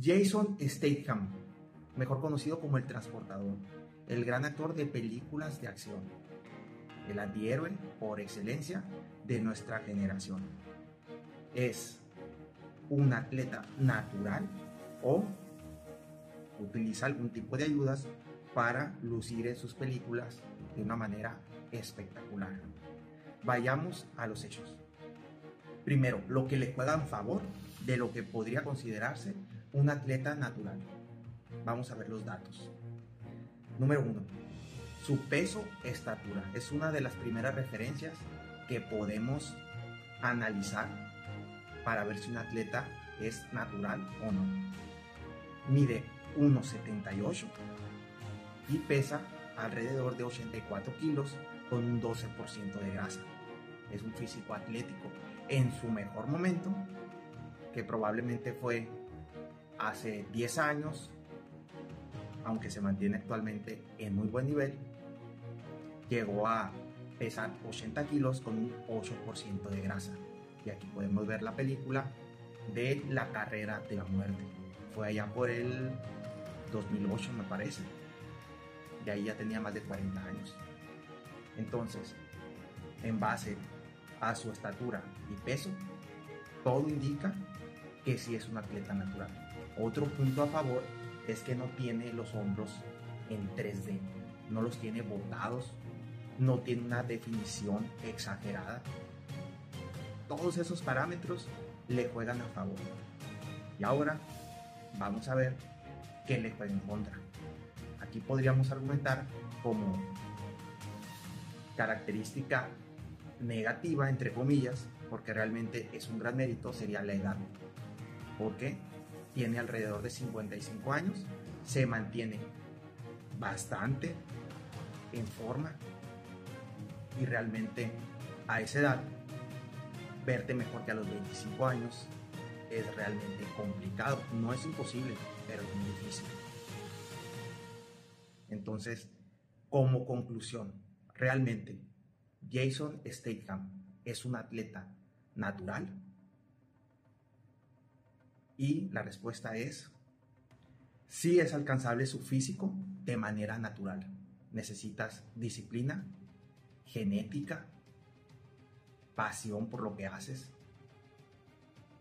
Jason Statham, mejor conocido como el transportador, el gran actor de películas de acción, el antihéroe por excelencia de nuestra generación. Es un atleta natural o utiliza algún tipo de ayudas para lucir en sus películas de una manera espectacular. Vayamos a los hechos. Primero, lo que le juega en favor de lo que podría considerarse un atleta natural. Vamos a ver los datos. Número uno, su peso, estatura. Es una de las primeras referencias que podemos analizar para ver si un atleta es natural o no. Mide 1,78 y pesa alrededor de 84 kilos con un 12% de grasa. Es un físico atlético en su mejor momento, que probablemente fue hace 10 años, aunque se mantiene actualmente en muy buen nivel, llegó a pesar 80 kilos con un 8% de grasa. Y aquí podemos ver la película de La carrera de la muerte. Fue allá por el 2008 me parece. De ahí ya tenía más de 40 años. Entonces, en base a su estatura y peso, todo indica que sí es un atleta natural. Otro punto a favor es que no tiene los hombros en 3D, no los tiene botados, no tiene una definición exagerada. Todos esos parámetros le juegan a favor. Y ahora vamos a ver qué le juega en contra. Aquí podríamos argumentar como característica negativa, entre comillas, porque realmente es un gran mérito, sería la edad. Porque tiene alrededor de 55 años, se mantiene bastante en forma y realmente a esa edad verte mejor que a los 25 años es realmente complicado. No es imposible, pero es muy difícil. Entonces, como conclusión, realmente Jason Statham es un atleta natural. Y la respuesta es, sí es alcanzable su físico de manera natural. Necesitas disciplina, genética, pasión por lo que haces.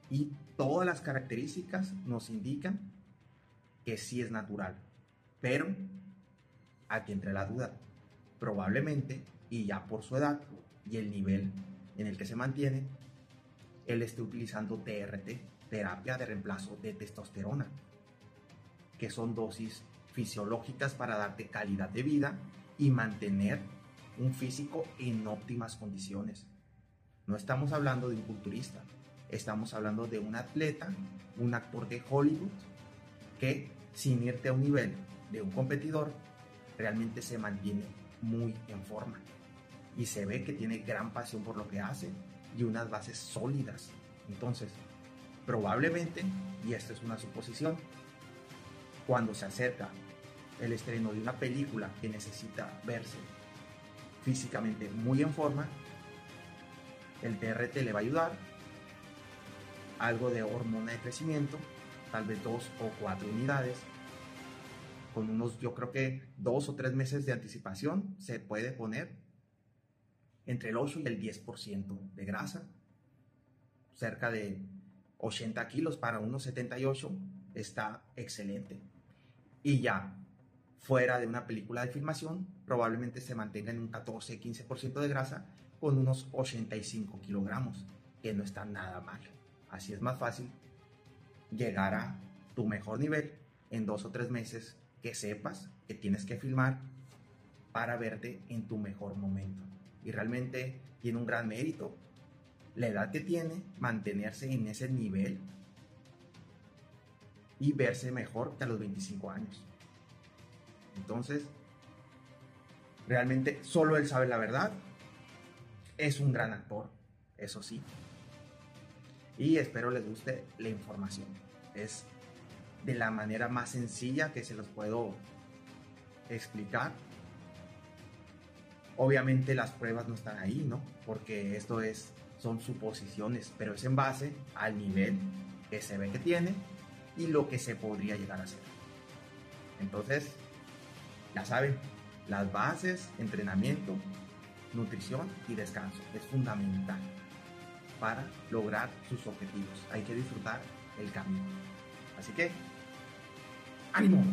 Y todas las características nos indican que sí es natural. Pero aquí entre la duda. Probablemente, y ya por su edad y el nivel en el que se mantiene, él esté utilizando TRT, terapia de reemplazo de testosterona, que son dosis fisiológicas para darte calidad de vida y mantener un físico en óptimas condiciones. No estamos hablando de un culturista, estamos hablando de un atleta, un actor de Hollywood, que sin irte a un nivel de un competidor, realmente se mantiene muy en forma. Y se ve que tiene gran pasión por lo que hace y unas bases sólidas. Entonces, probablemente, y esto es una suposición, cuando se acerca el estreno de una película que necesita verse físicamente muy en forma, el TRT le va a ayudar, algo de hormona de crecimiento, tal vez dos o cuatro unidades, con unos, yo creo que dos o tres meses de anticipación, se puede poner entre el 8 y el 10% de grasa, cerca de 80 kilos para unos 78, está excelente. Y ya fuera de una película de filmación, probablemente se mantenga en un 14-15% de grasa con unos 85 kilogramos, que no está nada mal. Así es más fácil llegar a tu mejor nivel en dos o tres meses que sepas que tienes que filmar para verte en tu mejor momento. Y realmente tiene un gran mérito la edad que tiene, mantenerse en ese nivel y verse mejor que a los 25 años. Entonces, realmente solo él sabe la verdad. Es un gran actor, eso sí. Y espero les guste la información. Es de la manera más sencilla que se los puedo explicar. Obviamente las pruebas no están ahí, ¿no? Porque esto es, son suposiciones, pero es en base al nivel que se ve que tiene y lo que se podría llegar a hacer. Entonces, ya saben, las bases, entrenamiento, nutrición y descanso es fundamental para lograr sus objetivos. Hay que disfrutar el camino. Así que, ánimo.